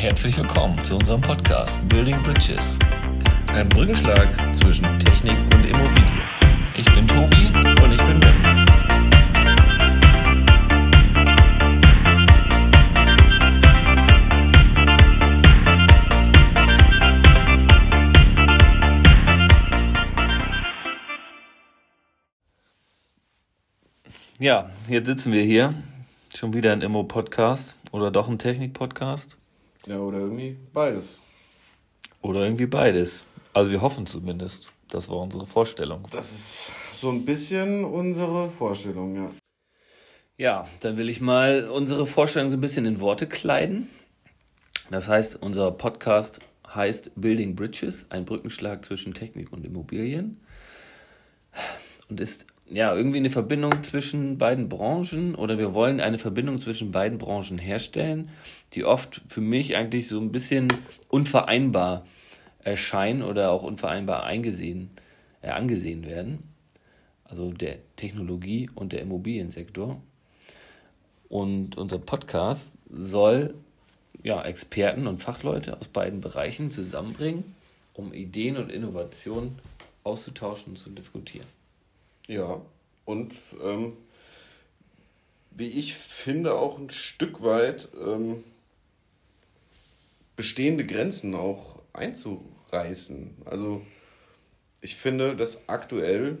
herzlich willkommen zu unserem Podcast Building Bridges. Ein Brückenschlag zwischen Technik und Immobilie. Ich bin Tobi Und ich bin Ben. Ja, jetzt sitzen wir hier. Schon wieder ein Immo-Podcast oder doch ein Technik-Podcast. Ja, oder irgendwie beides. Oder irgendwie beides. Also wir hoffen zumindest. Das war unsere Vorstellung. Das ist so ein bisschen unsere Vorstellung, ja. Ja, dann will ich mal unsere Vorstellung so ein bisschen in Worte kleiden. Das heißt, unser Podcast heißt Building Bridges, ein Brückenschlag zwischen Technik und Immobilien. Und ist ja irgendwie eine Verbindung zwischen beiden Branchen oder wir wollen eine Verbindung zwischen beiden Branchen herstellen, die oft für mich eigentlich so ein bisschen unvereinbar erscheinen oder auch unvereinbar eingesehen, äh, angesehen werden. Also der Technologie- und der Immobiliensektor. Und unser Podcast soll ja, Experten und Fachleute aus beiden Bereichen zusammenbringen, um Ideen und Innovationen auszutauschen und zu diskutieren. Ja, und ähm, wie ich finde, auch ein Stück weit ähm, bestehende Grenzen auch einzureißen. Also ich finde, dass aktuell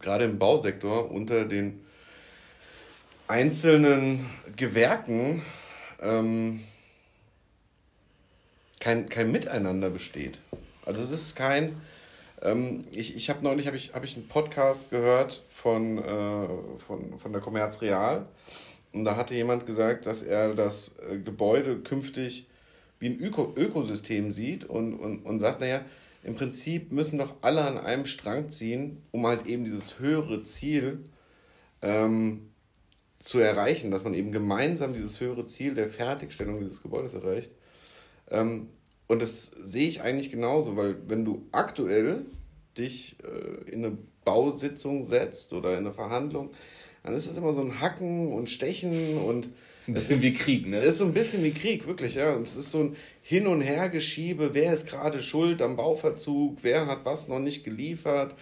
gerade im Bausektor unter den einzelnen Gewerken ähm, kein, kein Miteinander besteht. Also es ist kein, ähm, ich ich habe neulich hab ich, hab ich einen Podcast gehört von, äh, von, von der Commerz Real und da hatte jemand gesagt, dass er das äh, Gebäude künftig wie ein Öko Ökosystem sieht und, und, und sagt, naja, im Prinzip müssen doch alle an einem Strang ziehen, um halt eben dieses höhere Ziel ähm, zu erreichen, dass man eben gemeinsam dieses höhere Ziel der Fertigstellung dieses Gebäudes erreicht. Ähm, und das sehe ich eigentlich genauso, weil wenn du aktuell dich äh, in eine Bausitzung setzt oder in eine Verhandlung, dann ist es immer so ein Hacken und Stechen und Ist ein bisschen wie Krieg, ne? ist so ein bisschen wie Krieg, wirklich, ja. Und es ist so ein Hin- und Hergeschiebe, wer ist gerade schuld am Bauverzug, wer hat was noch nicht geliefert,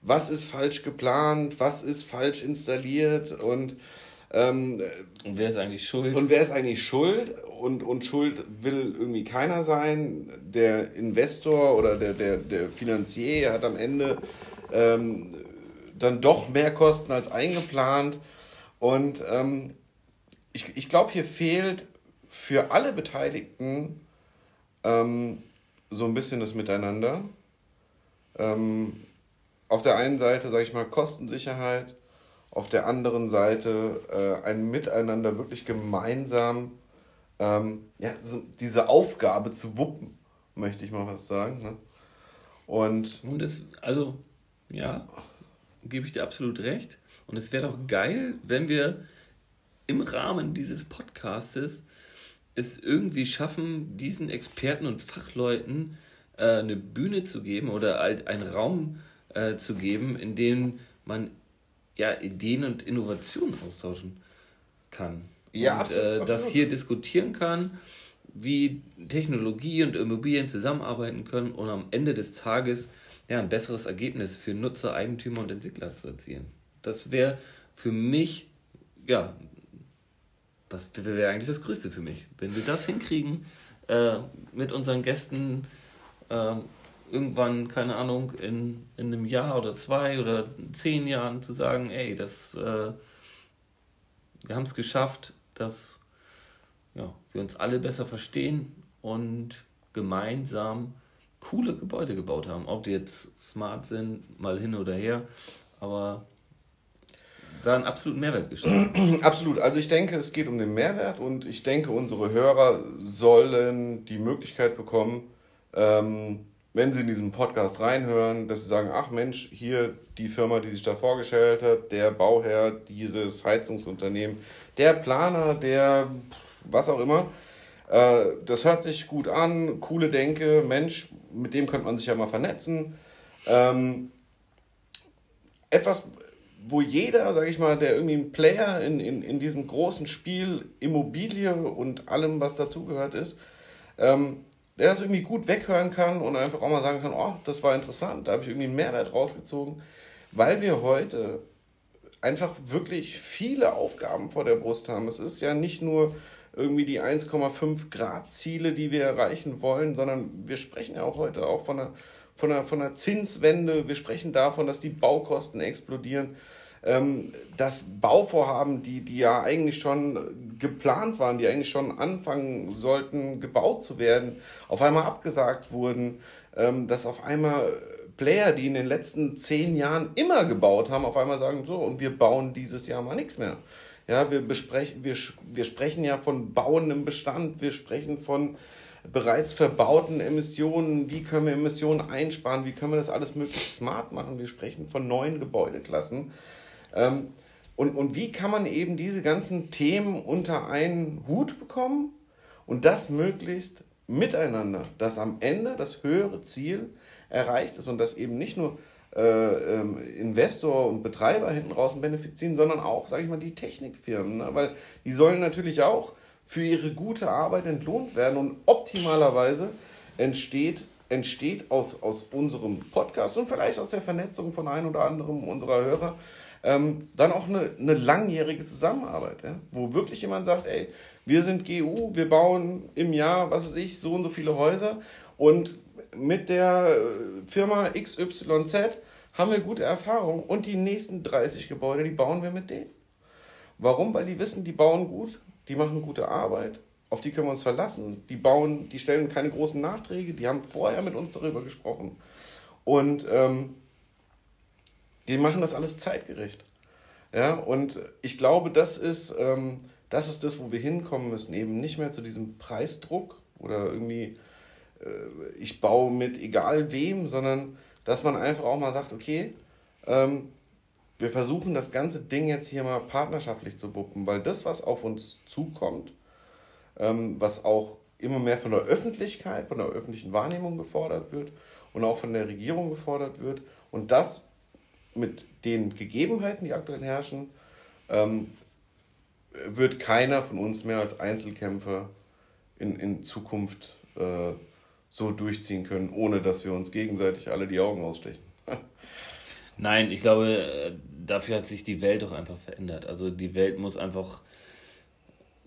was ist falsch geplant, was ist falsch installiert und ähm, Und wer ist eigentlich schuld? und wer ist eigentlich schuld? Und, und schuld will irgendwie keiner sein. Der Investor oder der, der, der Finanzier hat am Ende ähm, dann doch mehr Kosten als eingeplant. Und ähm, ich, ich glaube, hier fehlt für alle Beteiligten ähm, so ein bisschen das Miteinander. Ähm, auf der einen Seite, sage ich mal, Kostensicherheit, auf der anderen Seite äh, ein Miteinander wirklich gemeinsam ähm, ja, so diese Aufgabe zu wuppen, möchte ich mal was sagen. Ne? Und Und es, also, ja, gebe ich dir absolut recht. Und es wäre doch geil, wenn wir im Rahmen dieses Podcastes es irgendwie schaffen, diesen Experten und Fachleuten äh, eine Bühne zu geben oder halt einen Raum äh, zu geben, in dem man ja Ideen und Innovationen austauschen kann. Ja, und, absolut, äh, das absolut. hier diskutieren kann, wie Technologie und Immobilien zusammenarbeiten können und am Ende des Tages ja, ein besseres Ergebnis für Nutzer, Eigentümer und Entwickler zu erzielen. Das wäre für mich, ja, das wäre eigentlich das Größte für mich. Wenn wir das hinkriegen, äh, mit unseren Gästen äh, irgendwann, keine Ahnung, in, in einem Jahr oder zwei oder zehn Jahren zu sagen, ey, das, äh, wir haben es geschafft, dass ja, wir uns alle besser verstehen und gemeinsam coole Gebäude gebaut haben. Ob die jetzt smart sind, mal hin oder her, aber da einen absoluten Mehrwert geschaffen. absolut, also ich denke, es geht um den Mehrwert und ich denke, unsere Hörer sollen die Möglichkeit bekommen, ähm, wenn sie in diesen Podcast reinhören, dass sie sagen, ach Mensch, hier die Firma, die sich da vorgestellt hat, der Bauherr, dieses Heizungsunternehmen, der Planer, der was auch immer, äh, das hört sich gut an, coole Denke, Mensch, mit dem könnte man sich ja mal vernetzen. Ähm, etwas, wo jeder, sag ich mal, der irgendwie ein Player in, in, in diesem großen Spiel Immobilie und allem, was dazugehört ist, ähm, der das irgendwie gut weghören kann und einfach auch mal sagen kann, oh, das war interessant, da habe ich irgendwie einen Mehrwert rausgezogen, weil wir heute einfach wirklich viele Aufgaben vor der Brust haben. Es ist ja nicht nur irgendwie die 1,5 Grad Ziele, die wir erreichen wollen, sondern wir sprechen ja auch heute auch von einer, von einer, von einer Zinswende. Wir sprechen davon, dass die Baukosten explodieren, dass Bauvorhaben, die, die ja eigentlich schon geplant waren, die eigentlich schon anfangen sollten, gebaut zu werden, auf einmal abgesagt wurden, ähm, dass auf einmal Player, die in den letzten zehn Jahren immer gebaut haben, auf einmal sagen, so, und wir bauen dieses Jahr mal nichts mehr. Ja, wir, besprechen, wir, wir sprechen ja von bauendem Bestand, wir sprechen von bereits verbauten Emissionen, wie können wir Emissionen einsparen, wie können wir das alles möglichst smart machen, wir sprechen von neuen Gebäudeklassen. Ähm, und, und wie kann man eben diese ganzen Themen unter einen Hut bekommen und das möglichst miteinander, dass am Ende das höhere Ziel erreicht ist und dass eben nicht nur äh, ähm, Investor und Betreiber hinten raus benefizieren, sondern auch, sage ich mal, die Technikfirmen. Ne? Weil die sollen natürlich auch für ihre gute Arbeit entlohnt werden und optimalerweise entsteht, entsteht aus, aus unserem Podcast und vielleicht aus der Vernetzung von ein oder anderem unserer Hörer ähm, dann auch eine, eine langjährige Zusammenarbeit, ja? wo wirklich jemand sagt, ey, wir sind GU, wir bauen im Jahr, was weiß ich, so und so viele Häuser und mit der äh, Firma XYZ haben wir gute Erfahrungen und die nächsten 30 Gebäude, die bauen wir mit denen. Warum? Weil die wissen, die bauen gut, die machen gute Arbeit, auf die können wir uns verlassen. Die bauen, die stellen keine großen Nachträge, die haben vorher mit uns darüber gesprochen. Und ähm, die machen das alles zeitgerecht. Ja, und ich glaube, das ist, ähm, das ist das, wo wir hinkommen müssen, eben nicht mehr zu diesem Preisdruck oder irgendwie äh, ich baue mit egal wem, sondern dass man einfach auch mal sagt, okay, ähm, wir versuchen das ganze Ding jetzt hier mal partnerschaftlich zu wuppen, weil das, was auf uns zukommt, ähm, was auch immer mehr von der Öffentlichkeit, von der öffentlichen Wahrnehmung gefordert wird und auch von der Regierung gefordert wird und das mit den Gegebenheiten, die aktuell herrschen, ähm, wird keiner von uns mehr als Einzelkämpfer in, in Zukunft äh, so durchziehen können, ohne dass wir uns gegenseitig alle die Augen ausstechen. Nein, ich glaube, äh, dafür hat sich die Welt doch einfach verändert. Also die Welt muss einfach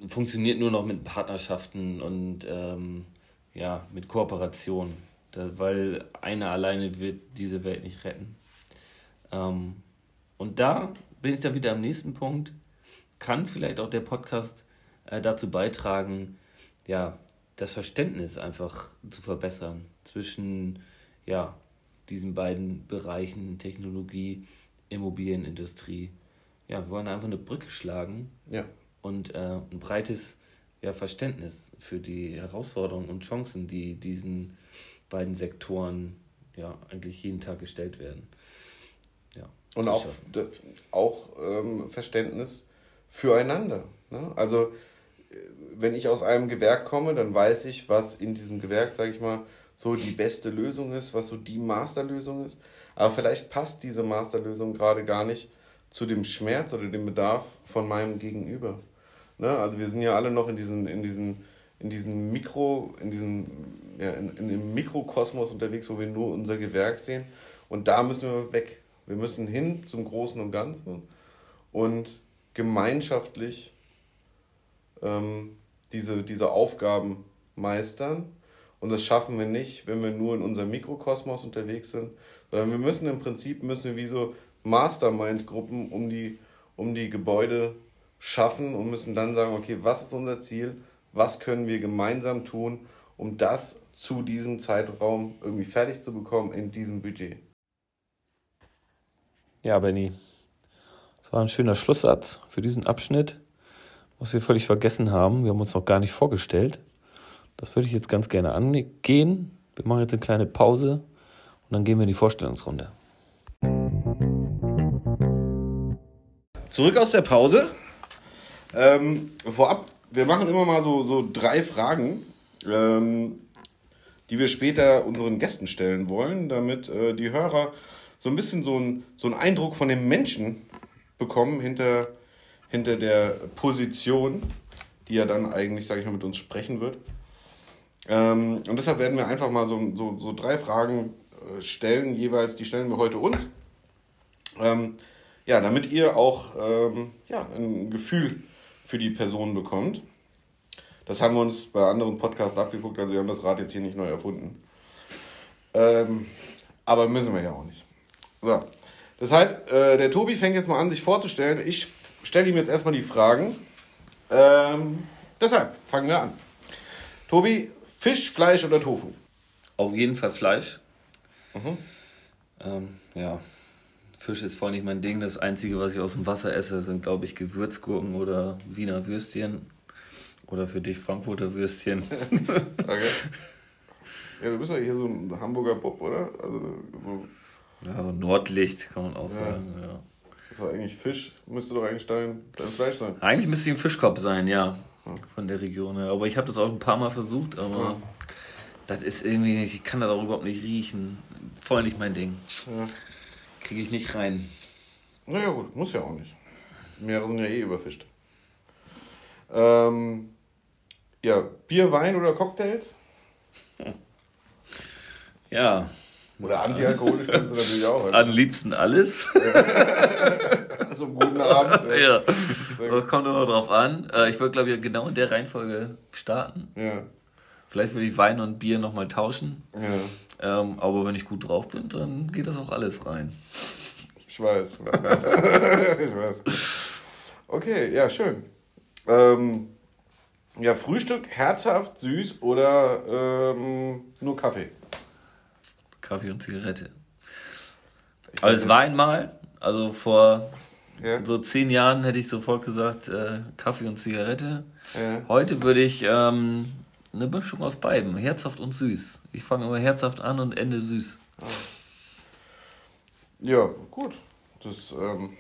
funktioniert nur noch mit Partnerschaften und ähm, ja, mit Kooperation. Da, weil einer alleine wird diese Welt nicht retten. Ähm, und da bin ich dann wieder am nächsten Punkt. Kann vielleicht auch der Podcast äh, dazu beitragen, ja, das Verständnis einfach zu verbessern zwischen ja, diesen beiden Bereichen Technologie, Immobilienindustrie. Ja, wir wollen einfach eine Brücke schlagen ja. und äh, ein breites ja, Verständnis für die Herausforderungen und Chancen, die diesen beiden Sektoren ja eigentlich jeden Tag gestellt werden. Und auch, auch ähm, Verständnis füreinander. Ne? Also wenn ich aus einem Gewerk komme, dann weiß ich, was in diesem Gewerk, sage ich mal, so die beste Lösung ist, was so die Masterlösung ist. Aber vielleicht passt diese Masterlösung gerade gar nicht zu dem Schmerz oder dem Bedarf von meinem Gegenüber. Ne? Also wir sind ja alle noch in diesen, in diesen, in diesen Mikro, in diesem, ja, in, in dem Mikrokosmos unterwegs, wo wir nur unser Gewerk sehen. Und da müssen wir weg. Wir müssen hin zum Großen und Ganzen und gemeinschaftlich ähm, diese, diese Aufgaben meistern. Und das schaffen wir nicht, wenn wir nur in unserem Mikrokosmos unterwegs sind, sondern wir müssen im Prinzip müssen wir wie so Mastermind-Gruppen um die, um die Gebäude schaffen und müssen dann sagen, okay, was ist unser Ziel, was können wir gemeinsam tun, um das zu diesem Zeitraum irgendwie fertig zu bekommen in diesem Budget. Ja, Benny, das war ein schöner Schlusssatz für diesen Abschnitt was wir völlig vergessen haben. Wir haben uns noch gar nicht vorgestellt. Das würde ich jetzt ganz gerne angehen. Wir machen jetzt eine kleine Pause und dann gehen wir in die Vorstellungsrunde. Zurück aus der Pause. Ähm, vorab, wir machen immer mal so, so drei Fragen, ähm, die wir später unseren Gästen stellen wollen, damit äh, die Hörer so ein bisschen so, ein, so einen Eindruck von dem Menschen bekommen hinter, hinter der Position, die ja dann eigentlich, sage ich mal, mit uns sprechen wird. Ähm, und deshalb werden wir einfach mal so, so, so drei Fragen äh, stellen, jeweils, die stellen wir heute uns. Ähm, ja, damit ihr auch ähm, ja, ein Gefühl für die Person bekommt. Das haben wir uns bei anderen Podcasts abgeguckt, also wir haben das Rad jetzt hier nicht neu erfunden. Ähm, aber müssen wir ja auch nicht. So, deshalb, äh, der Tobi fängt jetzt mal an, sich vorzustellen. Ich stelle ihm jetzt erstmal die Fragen. Ähm, deshalb fangen wir an. Tobi, Fisch, Fleisch oder Tofu? Auf jeden Fall Fleisch. Mhm. Ähm, ja, Fisch ist voll nicht mein Ding. Das Einzige, was ich aus dem Wasser esse, sind, glaube ich, Gewürzgurken oder Wiener Würstchen. Oder für dich Frankfurter Würstchen. okay. Ja, du bist ja hier so ein Hamburger Bob, oder? Also, so ja, so Nordlicht kann man auch ja. sagen, ja. Das war eigentlich Fisch, müsste doch eigentlich dein, dein Fleisch sein. Eigentlich müsste ein Fischkopf sein, ja. Von der Region. Ja. Aber ich habe das auch ein paar Mal versucht, aber das ist irgendwie nicht, ich kann das auch überhaupt nicht riechen. Voll nicht mein Ding. Kriege ich nicht rein. Naja, gut, muss ja auch nicht. Meere sind ja eh überfischt. Ähm, ja, Bier, Wein oder Cocktails? Ja. Oder antialkoholisch kannst du natürlich auch. Am liebsten alles. So einen guten Abend. Ja. ja. Das kommt immer drauf an. Äh, ich würde, glaube ich, genau in der Reihenfolge starten. Ja. Vielleicht würde ich Wein und Bier nochmal tauschen. Ja. Ähm, aber wenn ich gut drauf bin, dann geht das auch alles rein. Ich weiß. ich weiß. Okay, ja, schön. Ähm, ja, Frühstück herzhaft, süß oder ähm, nur Kaffee? Kaffee und Zigarette. Ich Aber es war einmal, also vor ja. so zehn Jahren hätte ich sofort gesagt, äh, Kaffee und Zigarette. Ja. Heute würde ich ähm, eine Mischung aus beiden, herzhaft und süß. Ich fange immer herzhaft an und ende süß. Ja, gut. Das, ähm,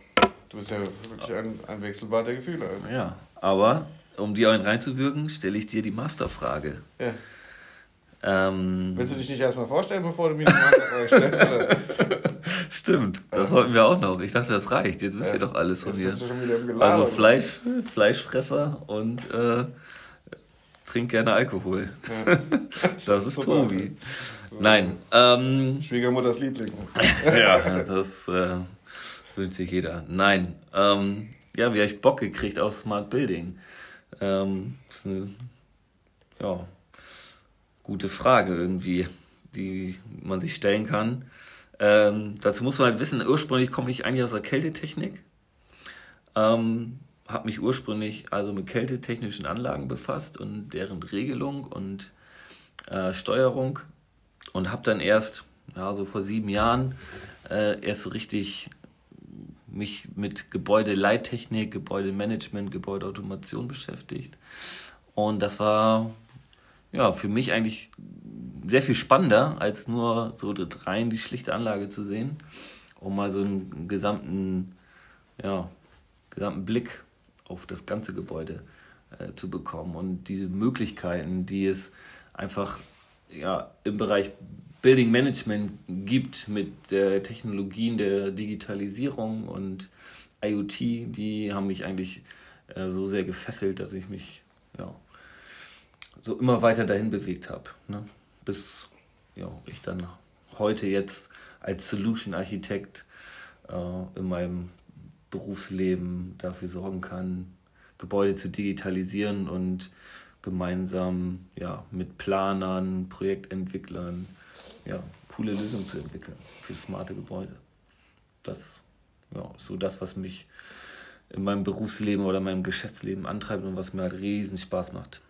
du bist ja wirklich ein, ein Wechselbad der Gefühle. Also. Ja, aber um dir einen reinzuwirken, stelle ich dir die Masterfrage. Ja. Ähm, Willst du dich nicht erstmal vorstellen, bevor du mir die Masterfrage stellst? Stimmt, das wollten wir auch noch. Ich dachte, das reicht. Jetzt wisst ihr doch alles von mir. Also Fleisch, Fleischfresser und äh, trink gerne Alkohol. Ja. Das, das, ist super. Tobi. Nein. Ähm, Schwiegermutters Liebling. ja, das äh, wünscht sich jeder. Nein. Ähm, ja, wie habe ich Bock gekriegt auf Smart Building? Ähm, ist eine ja, gute Frage irgendwie, die man sich stellen kann. Ähm, dazu muss man halt wissen, ursprünglich komme ich eigentlich aus der Kältetechnik. Ähm, habe mich ursprünglich also mit kältetechnischen Anlagen befasst und deren Regelung und äh, Steuerung und habe dann erst, ja, so vor sieben Jahren, äh, erst so richtig mich mit Gebäudeleittechnik, Gebäudemanagement, Gebäudeautomation beschäftigt. Und das war ja für mich eigentlich sehr viel spannender, als nur so rein die schlichte Anlage zu sehen, um mal so einen gesamten, ja, gesamten Blick auf das ganze Gebäude äh, zu bekommen und diese Möglichkeiten, die es einfach ja, im Bereich Building Management gibt mit äh, Technologien der Digitalisierung und IoT, die haben mich eigentlich äh, so sehr gefesselt, dass ich mich ja, so immer weiter dahin bewegt habe. Ne? Bis ja, ich dann heute jetzt als Solution Architekt äh, in meinem Berufsleben dafür sorgen kann, Gebäude zu digitalisieren und gemeinsam ja, mit Planern, Projektentwicklern ja, coole Lösungen zu entwickeln für smarte Gebäude. Das ja, ist so das, was mich in meinem Berufsleben oder meinem Geschäftsleben antreibt und was mir halt riesen Spaß macht.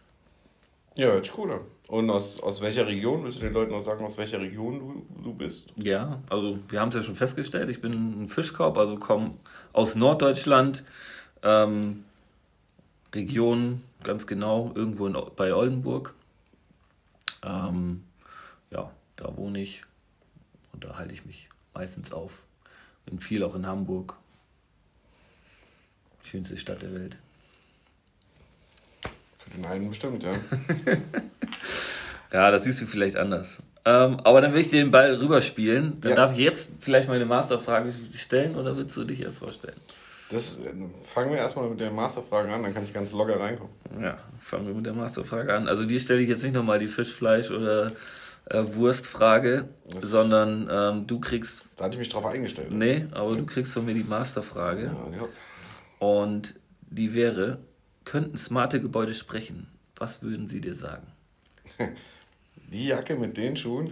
Ja, hört sich cool an. Und aus, aus welcher Region, willst du den Leuten noch sagen, aus welcher Region du, du bist? Ja, also wir haben es ja schon festgestellt, ich bin ein Fischkorb, also komme aus Norddeutschland, ähm, Region ganz genau, irgendwo in, bei Oldenburg. Ähm, ja, da wohne ich und da halte ich mich meistens auf. Bin viel auch in Hamburg. Schönste Stadt der Welt. Für den einen bestimmt, ja. ja, das siehst du vielleicht anders. Ähm, aber dann will ich dir den Ball rüberspielen. Dann ja. darf ich jetzt vielleicht meine Masterfrage stellen oder willst du dich erst vorstellen? Das, äh, fangen wir erstmal mit den Masterfragen an, dann kann ich ganz locker reinkommen. Ja, fangen wir mit der Masterfrage an. Also die stelle ich jetzt nicht nochmal die Fischfleisch oder äh, Wurstfrage, das sondern ähm, du kriegst. Da hatte ich mich drauf eingestellt. Nee, aber ja. du kriegst von mir die Masterfrage. Ja, ja. Und die wäre: Könnten smarte Gebäude sprechen? Was würden sie dir sagen? Die Jacke mit den Schuhen?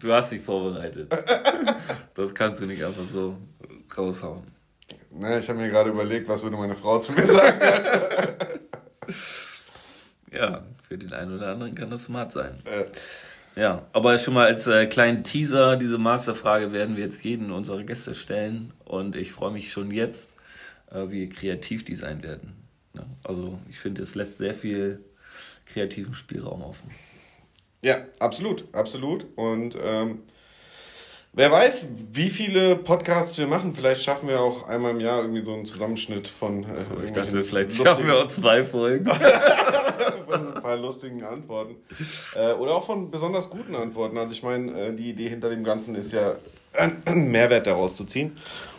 du hast dich vorbereitet. Das kannst du nicht einfach so raushauen. Na, ich habe mir gerade überlegt, was würde meine Frau zu mir sagen. ja, für den einen oder anderen kann das smart sein. Äh. Ja, aber schon mal als äh, kleinen Teaser, diese Masterfrage werden wir jetzt jeden unserer Gäste stellen und ich freue mich schon jetzt, äh, wie kreativ die sein werden. Ja, also ich finde, es lässt sehr viel kreativen Spielraum offen. Ja, absolut, absolut. Und ähm, wer weiß, wie viele Podcasts wir machen. Vielleicht schaffen wir auch einmal im Jahr irgendwie so einen Zusammenschnitt von äh, ich dachte, vielleicht schaffen wir auch zwei Folgen. von ein paar lustigen Antworten. Äh, oder auch von besonders guten Antworten. Also ich meine, äh, die Idee hinter dem Ganzen ist ja, einen Mehrwert daraus zu ziehen.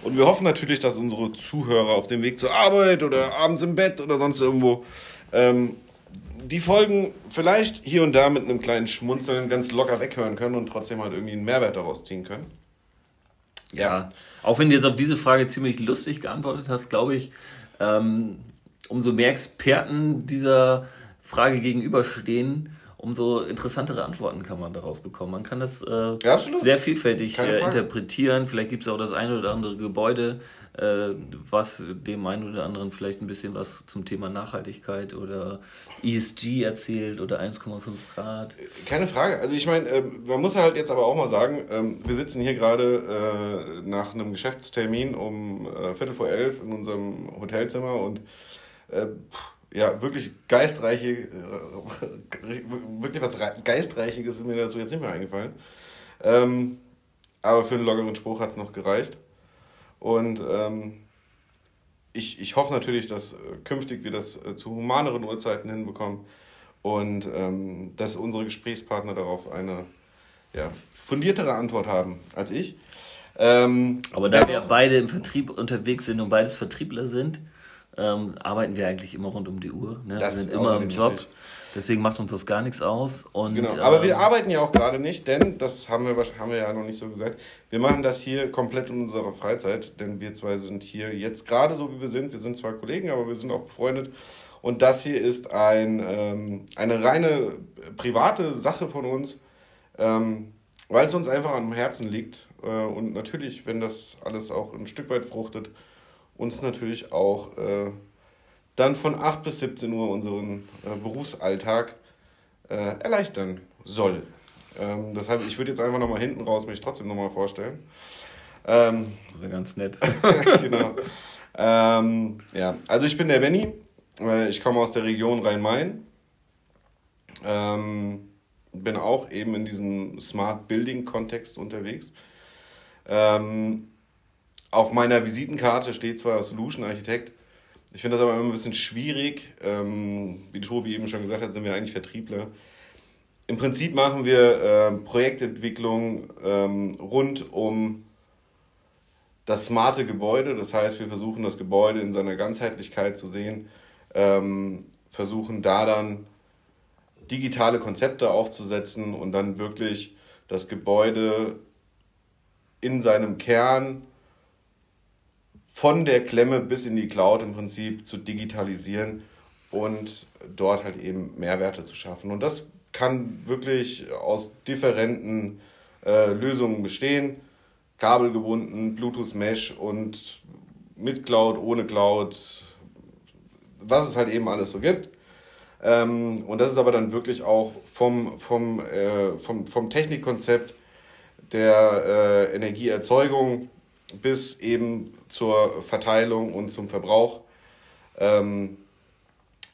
Und wir hoffen natürlich, dass unsere Zuhörer auf dem Weg zur Arbeit oder abends im Bett oder sonst irgendwo ähm, die Folgen vielleicht hier und da mit einem kleinen Schmunzeln ganz locker weghören können und trotzdem halt irgendwie einen Mehrwert daraus ziehen können. Ja, ja. auch wenn du jetzt auf diese Frage ziemlich lustig geantwortet hast, glaube ich, ähm, umso mehr Experten dieser Frage gegenüberstehen, umso interessantere Antworten kann man daraus bekommen. Man kann das äh, ja, sehr vielfältig äh, interpretieren. Vielleicht gibt es auch das eine oder andere Gebäude, äh, was dem einen oder anderen vielleicht ein bisschen was zum Thema Nachhaltigkeit oder ESG erzählt oder 1,5 Grad. Keine Frage. Also ich meine, äh, man muss halt jetzt aber auch mal sagen, ähm, wir sitzen hier gerade äh, nach einem Geschäftstermin um äh, Viertel vor elf in unserem Hotelzimmer und äh, ja, wirklich geistreiche, äh, wirklich was Geistreichiges ist mir dazu jetzt nicht mehr eingefallen. Ähm, aber für einen lockeren Spruch hat es noch gereicht. Und ähm, ich, ich hoffe natürlich, dass äh, künftig wir das äh, zu humaneren Uhrzeiten hinbekommen und ähm, dass unsere Gesprächspartner darauf eine ja, fundiertere Antwort haben als ich. Ähm, Aber da wir beide im Vertrieb unterwegs sind und beides Vertriebler sind, ähm, arbeiten wir eigentlich immer rund um die Uhr. Ne? wir sind immer im Job. Natürlich. Deswegen macht uns das gar nichts aus. Und, genau, aber ähm, wir arbeiten ja auch gerade nicht, denn, das haben wir, haben wir ja noch nicht so gesagt, wir machen das hier komplett in unserer Freizeit, denn wir zwei sind hier jetzt gerade so, wie wir sind. Wir sind zwar Kollegen, aber wir sind auch befreundet. Und das hier ist ein, ähm, eine reine private Sache von uns, ähm, weil es uns einfach am Herzen liegt. Äh, und natürlich, wenn das alles auch ein Stück weit fruchtet, uns natürlich auch äh, dann von 8 bis 17 Uhr unseren äh, Berufsalltag äh, erleichtern soll. Ähm, deshalb, ich würde jetzt einfach nochmal hinten raus mich trotzdem nochmal vorstellen. Ähm, das wäre ganz nett. genau. Ähm, ja, also ich bin der Benny. Äh, ich komme aus der Region Rhein-Main. Ähm, bin auch eben in diesem Smart Building Kontext unterwegs. Ähm, auf meiner Visitenkarte steht zwar Solution Architekt, ich finde das aber immer ein bisschen schwierig. Ähm, wie Tobi eben schon gesagt hat, sind wir eigentlich Vertriebler. Im Prinzip machen wir äh, Projektentwicklung ähm, rund um das smarte Gebäude. Das heißt, wir versuchen das Gebäude in seiner Ganzheitlichkeit zu sehen, ähm, versuchen da dann digitale Konzepte aufzusetzen und dann wirklich das Gebäude in seinem Kern von der Klemme bis in die Cloud im Prinzip zu digitalisieren und dort halt eben Mehrwerte zu schaffen. Und das kann wirklich aus differenten äh, Lösungen bestehen. Kabelgebunden, Bluetooth Mesh und mit Cloud, ohne Cloud, was es halt eben alles so gibt. Ähm, und das ist aber dann wirklich auch vom, vom, äh, vom, vom Technikkonzept der äh, Energieerzeugung bis eben zur Verteilung und zum Verbrauch. Ähm,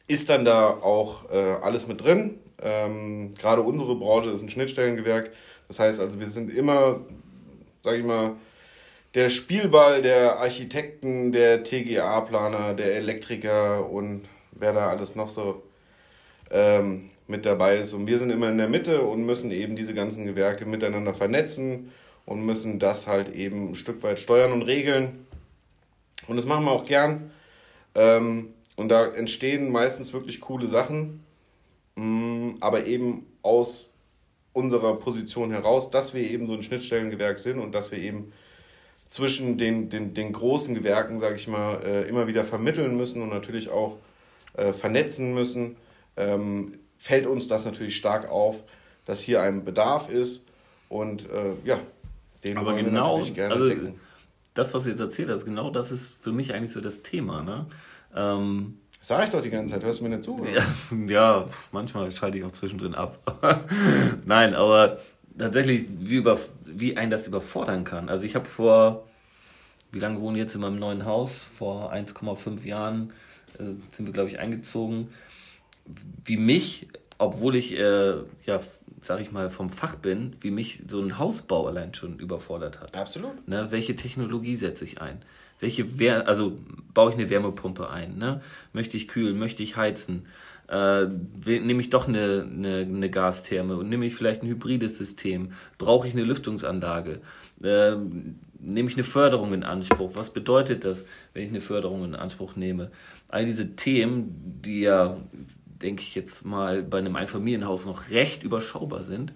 ist dann da auch äh, alles mit drin. Ähm, Gerade unsere Branche ist ein Schnittstellengewerk. Das heißt also, wir sind immer, sag ich mal, der Spielball der Architekten, der TGA-Planer, der Elektriker und wer da alles noch so ähm, mit dabei ist. Und wir sind immer in der Mitte und müssen eben diese ganzen Gewerke miteinander vernetzen und müssen das halt eben ein Stück weit steuern und regeln. Und das machen wir auch gern. Ähm, und da entstehen meistens wirklich coole Sachen, mm, aber eben aus unserer Position heraus, dass wir eben so ein Schnittstellengewerk sind und dass wir eben zwischen den, den, den großen Gewerken, sage ich mal, äh, immer wieder vermitteln müssen und natürlich auch äh, vernetzen müssen, ähm, fällt uns das natürlich stark auf, dass hier ein Bedarf ist und äh, ja, den Aber genau, also, decken. Das, was du jetzt erzählt hast, genau das ist für mich eigentlich so das Thema. Ne? Ähm, Sag ich doch die ganze Zeit, hörst du mir nicht zu? Ja, ja, manchmal schalte ich auch zwischendrin ab. Nein, aber tatsächlich, wie, über, wie einen das überfordern kann. Also ich habe vor, wie lange wohne ich jetzt in meinem neuen Haus? Vor 1,5 Jahren äh, sind wir, glaube ich, eingezogen. Wie mich, obwohl ich, äh, ja, sag ich mal, vom Fach bin, wie mich so ein Hausbau allein schon überfordert hat. Absolut. Ne, welche Technologie setze ich ein? Welche Wär also baue ich eine Wärmepumpe ein? Ne? Möchte ich kühlen? Möchte ich heizen? Äh, nehme ich doch eine, eine, eine Gastherme und nehme ich vielleicht ein hybrides System? Brauche ich eine Lüftungsanlage? Äh, nehme ich eine Förderung in Anspruch? Was bedeutet das, wenn ich eine Förderung in Anspruch nehme? All diese Themen, die ja, denke ich jetzt mal, bei einem Einfamilienhaus noch recht überschaubar sind.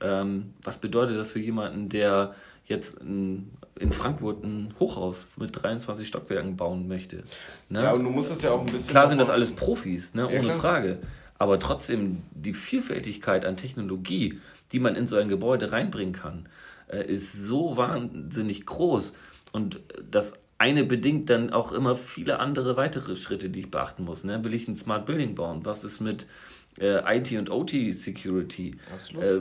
Ähm, was bedeutet das für jemanden, der jetzt ein, in Frankfurt ein Hochhaus mit 23 Stockwerken bauen möchte. Ne? Ja, und du musst es ja auch ein bisschen. Klar sind das alles Profis, ne? ohne klar. Frage. Aber trotzdem, die Vielfältigkeit an Technologie, die man in so ein Gebäude reinbringen kann, äh, ist so wahnsinnig groß. Und das eine bedingt dann auch immer viele andere weitere Schritte, die ich beachten muss. Ne? Will ich ein Smart Building bauen? Was ist mit äh, IT und OT Security? Äh,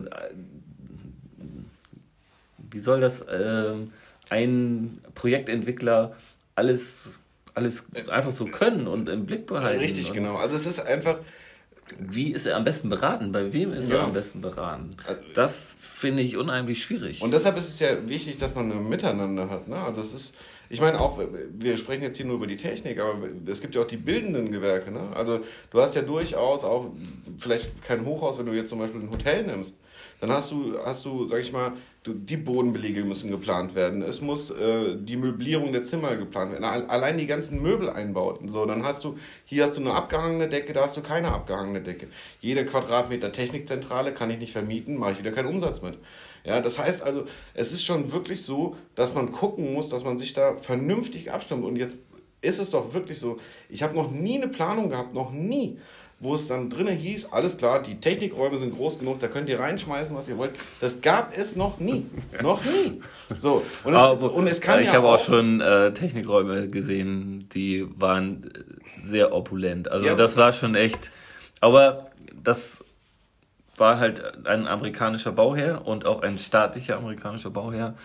wie soll das äh, ein Projektentwickler alles, alles einfach so können und im Blick behalten? Richtig, genau. Also es ist einfach. Wie ist er am besten beraten? Bei wem ist ja. er am besten beraten? Das finde ich unheimlich schwierig. Und deshalb ist es ja wichtig, dass man ein Miteinander hat. Ne? Also es ist, ich meine auch, wir sprechen jetzt hier nur über die Technik, aber es gibt ja auch die bildenden Gewerke. Ne? Also du hast ja durchaus auch, vielleicht kein Hochhaus, wenn du jetzt zum Beispiel ein Hotel nimmst, dann hast du, hast du, sag ich mal, die Bodenbelege müssen geplant werden. Es muss äh, die Möblierung der Zimmer geplant werden. Allein die ganzen Möbeleinbauten. So, dann hast du, hier hast du eine abgehangene Decke, da hast du keine abgehangene Decke. Jede Quadratmeter Technikzentrale kann ich nicht vermieten, mache ich wieder keinen Umsatz mit. Ja, das heißt also, es ist schon wirklich so, dass man gucken muss, dass man sich da vernünftig abstimmt. Und jetzt ist es doch wirklich so, ich habe noch nie eine Planung gehabt, noch nie wo es dann drinnen hieß, alles klar, die Technikräume sind groß genug, da könnt ihr reinschmeißen, was ihr wollt. Das gab es noch nie. noch nie. So. Und es, Aber, und es kann ich ja habe auch, auch schon äh, Technikräume gesehen, die waren sehr opulent. Also ja. das war schon echt. Aber das war halt ein amerikanischer Bauherr und auch ein staatlicher amerikanischer Bauherr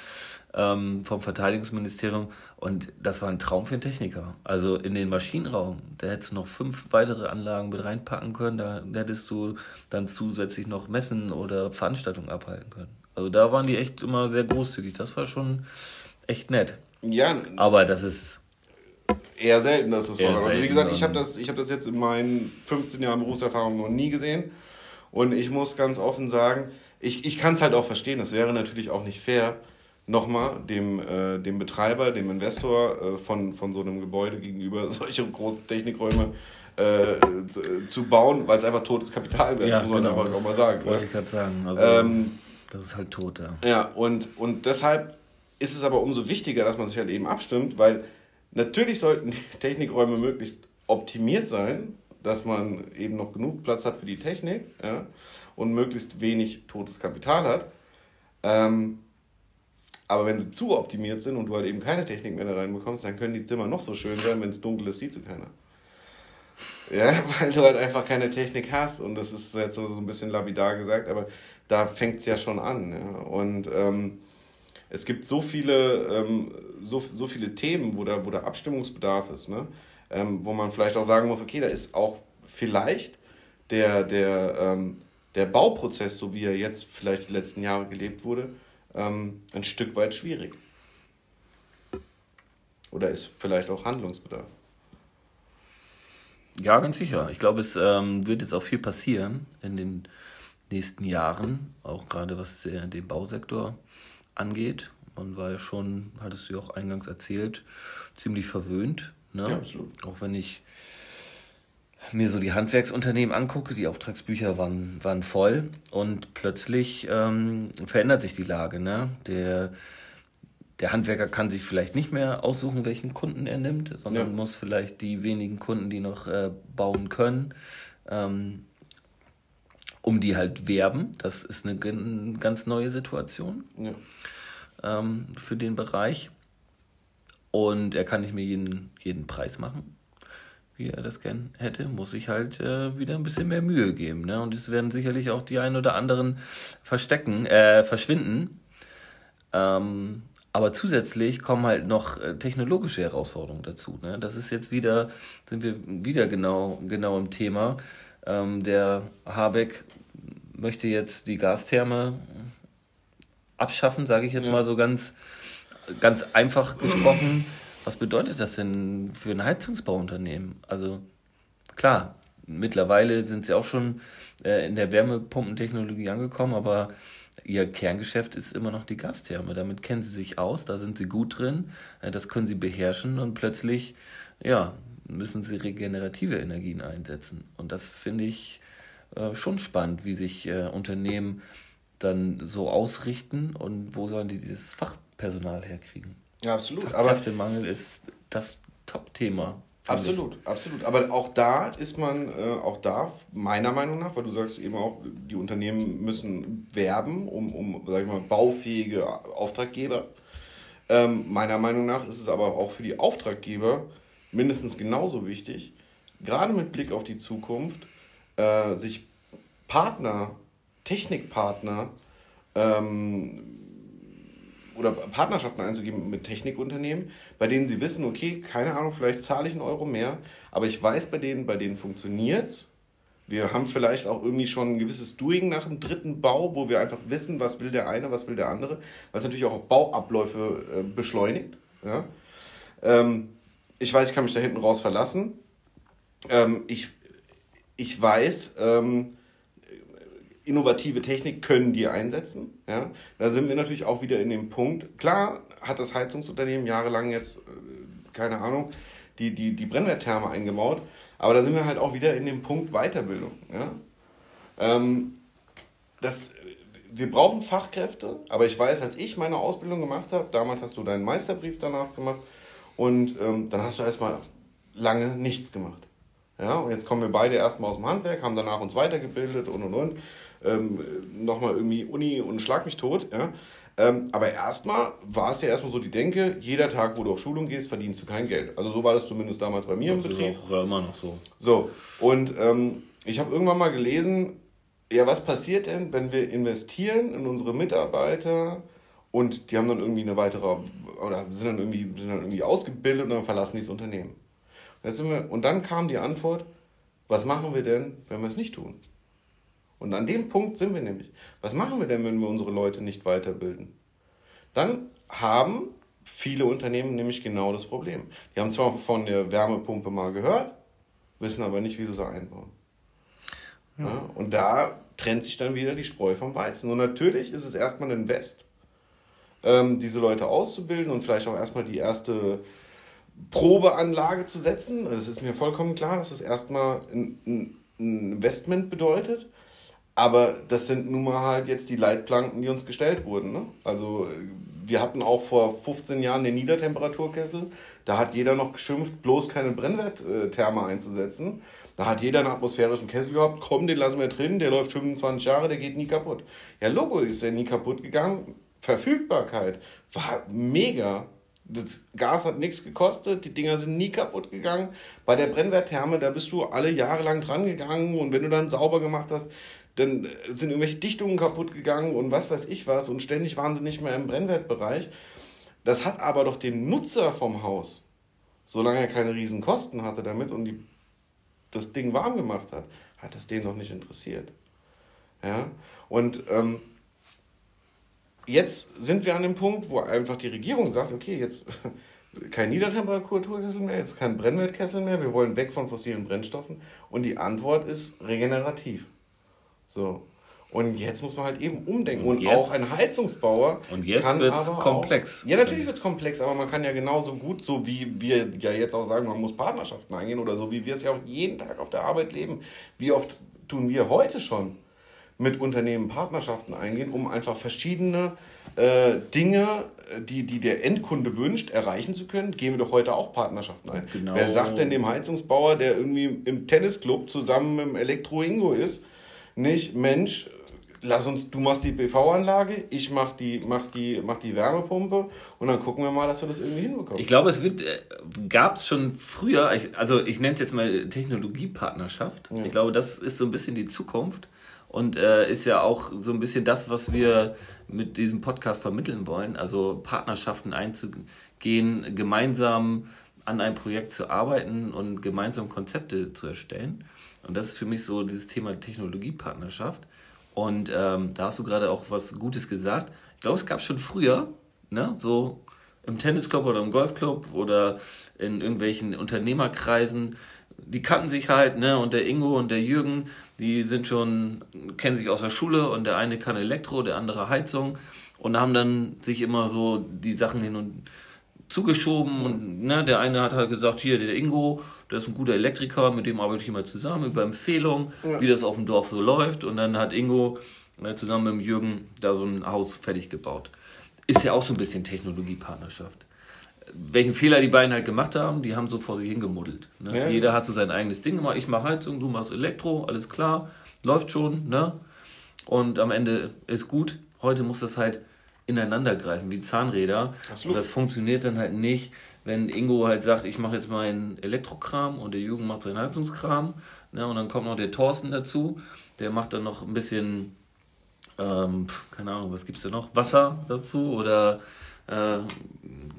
ähm, vom Verteidigungsministerium. Und das war ein Traum für einen Techniker. Also in den Maschinenraum, da hättest du noch fünf weitere Anlagen mit reinpacken können. Da, da hättest du dann zusätzlich noch Messen oder Veranstaltungen abhalten können. Also da waren die echt immer sehr großzügig. Das war schon echt nett. Ja. Aber das ist eher selten, dass das war. Also wie gesagt, ich habe das, hab das jetzt in meinen 15 Jahren Berufserfahrung noch nie gesehen. Und ich muss ganz offen sagen, ich, ich kann es halt auch verstehen. Es wäre natürlich auch nicht fair, nochmal dem, äh, dem Betreiber, dem Investor äh, von, von so einem Gebäude gegenüber solche großen Technikräume äh, zu bauen, weil es einfach totes Kapital wäre, ja, muss man genau, einfach auch mal sagen. Wollte ne? ich gerade sagen. Also, ähm, das ist halt tot, ja. Ja, und, und deshalb ist es aber umso wichtiger, dass man sich halt eben abstimmt, weil natürlich sollten die Technikräume möglichst optimiert sein, dass man eben noch genug Platz hat für die Technik ja, und möglichst wenig totes Kapital hat. Ähm, aber wenn sie zu optimiert sind und du halt eben keine Technik mehr da reinbekommst, dann können die Zimmer noch so schön sein, wenn es dunkel ist, sieht sie keiner. Ja, weil du halt einfach keine Technik hast und das ist jetzt so ein bisschen lapidar gesagt, aber da fängt es ja schon an. Ja. Und ähm, es gibt so viele, ähm, so, so viele Themen, wo da, wo da Abstimmungsbedarf ist, ne? Ähm, wo man vielleicht auch sagen muss, okay, da ist auch vielleicht der, der, ähm, der Bauprozess, so wie er jetzt vielleicht die letzten Jahre gelebt wurde, ähm, ein Stück weit schwierig. Oder ist vielleicht auch Handlungsbedarf? Ja, ganz sicher. Ich glaube, es ähm, wird jetzt auch viel passieren in den nächsten Jahren, auch gerade was den Bausektor angeht. Man war ja schon, hattest du ja auch eingangs erzählt, ziemlich verwöhnt. Ne? Ja, absolut. Auch wenn ich mir so die Handwerksunternehmen angucke, die Auftragsbücher waren, waren voll und plötzlich ähm, verändert sich die Lage. Ne? Der, der Handwerker kann sich vielleicht nicht mehr aussuchen, welchen Kunden er nimmt, sondern ja. muss vielleicht die wenigen Kunden, die noch äh, bauen können, ähm, um die halt werben. Das ist eine ganz neue Situation ja. ähm, für den Bereich. Und er kann nicht mehr jeden, jeden Preis machen wie er das gern hätte, muss ich halt äh, wieder ein bisschen mehr Mühe geben. Ne? Und es werden sicherlich auch die ein oder anderen verstecken, äh, verschwinden. Ähm, aber zusätzlich kommen halt noch äh, technologische Herausforderungen dazu. Ne? Das ist jetzt wieder, sind wir wieder genau, genau im Thema. Ähm, der Habeck möchte jetzt die Gastherme abschaffen, sage ich jetzt ja. mal so ganz, ganz einfach gesprochen was bedeutet das denn für ein Heizungsbauunternehmen? Also klar, mittlerweile sind sie auch schon äh, in der Wärmepumpentechnologie angekommen, aber ihr Kerngeschäft ist immer noch die Gastherme. Damit kennen sie sich aus, da sind sie gut drin, äh, das können sie beherrschen und plötzlich, ja, müssen sie regenerative Energien einsetzen. Und das finde ich äh, schon spannend, wie sich äh, Unternehmen dann so ausrichten und wo sollen die dieses Fachpersonal herkriegen. Ja, absolut. Fachkräftemangel aber ist das Top-Thema. Absolut, ich. absolut. Aber auch da ist man, äh, auch da, meiner Meinung nach, weil du sagst eben auch, die Unternehmen müssen werben um, um sag ich mal, baufähige Auftraggeber. Ähm, meiner Meinung nach ist es aber auch für die Auftraggeber mindestens genauso wichtig, gerade mit Blick auf die Zukunft, äh, sich Partner, Technikpartner, ähm, oder Partnerschaften einzugeben mit Technikunternehmen, bei denen sie wissen, okay, keine Ahnung, vielleicht zahle ich einen Euro mehr, aber ich weiß bei denen, bei denen funktioniert Wir haben vielleicht auch irgendwie schon ein gewisses Doing nach dem dritten Bau, wo wir einfach wissen, was will der eine, was will der andere, was natürlich auch Bauabläufe äh, beschleunigt. Ja? Ähm, ich weiß, ich kann mich da hinten raus verlassen. Ähm, ich, ich weiß, ähm, innovative Technik können die einsetzen. Ja? Da sind wir natürlich auch wieder in dem Punkt. Klar hat das Heizungsunternehmen jahrelang jetzt, äh, keine Ahnung, die, die, die Brennwerttherme eingebaut. Aber da sind wir halt auch wieder in dem Punkt Weiterbildung. Ja? Ähm, das, wir brauchen Fachkräfte, aber ich weiß, als ich meine Ausbildung gemacht habe, damals hast du deinen Meisterbrief danach gemacht und ähm, dann hast du erstmal lange nichts gemacht. Ja, und jetzt kommen wir beide erstmal aus dem Handwerk, haben danach uns weitergebildet und und und ähm, nochmal irgendwie Uni und schlag mich tot. Ja? Ähm, aber erstmal war es ja erstmal so die Denke, jeder Tag, wo du auf Schulung gehst, verdienst du kein Geld. Also so war das zumindest damals bei mir das im Betrieb. Das ist auch immer noch so. So, und ähm, ich habe irgendwann mal gelesen, ja, was passiert denn, wenn wir investieren in unsere Mitarbeiter und die haben dann irgendwie eine weitere, oder sind dann irgendwie, sind dann irgendwie ausgebildet und dann verlassen die das Unternehmen. Und, wir, und dann kam die Antwort, was machen wir denn, wenn wir es nicht tun? Und an dem Punkt sind wir nämlich. Was machen wir denn, wenn wir unsere Leute nicht weiterbilden? Dann haben viele Unternehmen nämlich genau das Problem. Die haben zwar von der Wärmepumpe mal gehört, wissen aber nicht, wie sie sie einbauen. Ja. Ja, und da trennt sich dann wieder die Spreu vom Weizen. Und natürlich ist es erstmal ein Invest, ähm, diese Leute auszubilden und vielleicht auch erstmal die erste Probeanlage zu setzen. Es ist mir vollkommen klar, dass es erstmal ein, ein Investment bedeutet. Aber das sind nun mal halt jetzt die Leitplanken, die uns gestellt wurden. Ne? Also wir hatten auch vor 15 Jahren den Niedertemperaturkessel. Da hat jeder noch geschimpft, bloß keine Brennwerttherme einzusetzen. Da hat jeder einen atmosphärischen Kessel gehabt. Komm, den lassen wir drin, der läuft 25 Jahre, der geht nie kaputt. Ja, Logo ist ja nie kaputt gegangen. Verfügbarkeit war mega. Das Gas hat nichts gekostet, die Dinger sind nie kaputt gegangen. Bei der Brennwerttherme, da bist du alle Jahre lang dran gegangen und wenn du dann sauber gemacht hast, dann sind irgendwelche Dichtungen kaputt gegangen und was weiß ich was und ständig waren sie nicht mehr im Brennwertbereich. Das hat aber doch den Nutzer vom Haus, solange er keine riesen Kosten hatte damit und die, das Ding warm gemacht hat, hat es den noch nicht interessiert. Ja? Und ähm, jetzt sind wir an dem Punkt, wo einfach die Regierung sagt, okay, jetzt kein Niedertemperaturkessel mehr, jetzt kein Brennwertkessel mehr, wir wollen weg von fossilen Brennstoffen und die Antwort ist regenerativ. So. Und jetzt muss man halt eben umdenken. Und, und jetzt, auch ein Heizungsbauer und jetzt kann wird's aber komplex. Auch, ja, natürlich wird es komplex, aber man kann ja genauso gut, so wie wir ja jetzt auch sagen, man muss Partnerschaften eingehen oder so, wie wir es ja auch jeden Tag auf der Arbeit leben. Wie oft tun wir heute schon mit Unternehmen Partnerschaften eingehen, um einfach verschiedene äh, Dinge, die, die der Endkunde wünscht, erreichen zu können, gehen wir doch heute auch Partnerschaften ein. Genau. Wer sagt denn dem Heizungsbauer, der irgendwie im Tennisclub zusammen mit dem Elektro-Ingo ist, nicht, Mensch, lass uns, du machst die PV-Anlage, ich mach die, mach, die, mach die Wärmepumpe und dann gucken wir mal, dass wir das irgendwie hinbekommen. Ich glaube, es wird, äh, gab es schon früher, also ich nenne es jetzt mal Technologiepartnerschaft. Ja. Ich glaube, das ist so ein bisschen die Zukunft und äh, ist ja auch so ein bisschen das, was wir mit diesem Podcast vermitteln wollen. Also Partnerschaften einzugehen, gemeinsam an einem Projekt zu arbeiten und gemeinsam Konzepte zu erstellen. Und das ist für mich so dieses Thema Technologiepartnerschaft. Und ähm, da hast du gerade auch was Gutes gesagt. Ich glaube, es gab schon früher, ne, so im Tennisclub oder im Golfclub oder in irgendwelchen Unternehmerkreisen, die kannten sich halt, ne, und der Ingo und der Jürgen, die sind schon, kennen sich aus der Schule und der eine kann Elektro, der andere Heizung und haben dann sich immer so die Sachen hin und zugeschoben und ne, der eine hat halt gesagt, hier der Ingo, der ist ein guter Elektriker, mit dem arbeite ich immer zusammen über Empfehlung, ja. wie das auf dem Dorf so läuft und dann hat Ingo ne, zusammen mit dem Jürgen da so ein Haus fertig gebaut. Ist ja auch so ein bisschen Technologiepartnerschaft. Welchen Fehler die beiden halt gemacht haben, die haben so vor sich hingemuddelt. Ne? Ja. Jeder hat so sein eigenes Ding gemacht. Ich mache Heizung, du machst Elektro, alles klar, läuft schon. Ne? Und am Ende ist gut. Heute muss das halt ineinander greifen, wie Zahnräder. Absolut. Und das funktioniert dann halt nicht, wenn Ingo halt sagt, ich mache jetzt meinen Elektrokram und der Jürgen macht seinen Heizungskram. Ne, und dann kommt noch der Thorsten dazu, der macht dann noch ein bisschen, ähm, keine Ahnung, was gibt es da noch? Wasser dazu oder äh,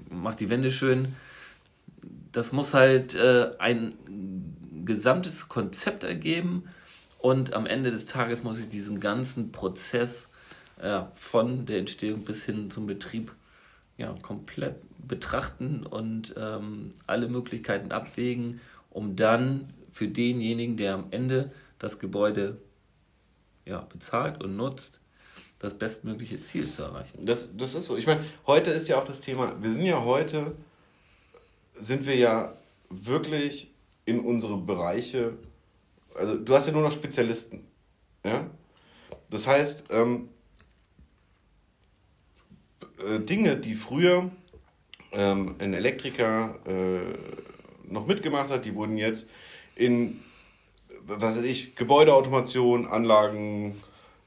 macht die Wände schön. Das muss halt äh, ein gesamtes Konzept ergeben und am Ende des Tages muss ich diesen ganzen Prozess ja, von der Entstehung bis hin zum Betrieb ja, komplett betrachten und ähm, alle Möglichkeiten abwägen, um dann für denjenigen, der am Ende das Gebäude ja, bezahlt und nutzt, das bestmögliche Ziel zu erreichen. Das, das ist so. Ich meine, heute ist ja auch das Thema, wir sind ja heute, sind wir ja wirklich in unsere Bereiche, also du hast ja nur noch Spezialisten. Ja? Das heißt, ähm, äh, Dinge, die früher ähm, ein Elektriker äh, noch mitgemacht hat, die wurden jetzt in, was weiß ich, Gebäudeautomation, Anlagen,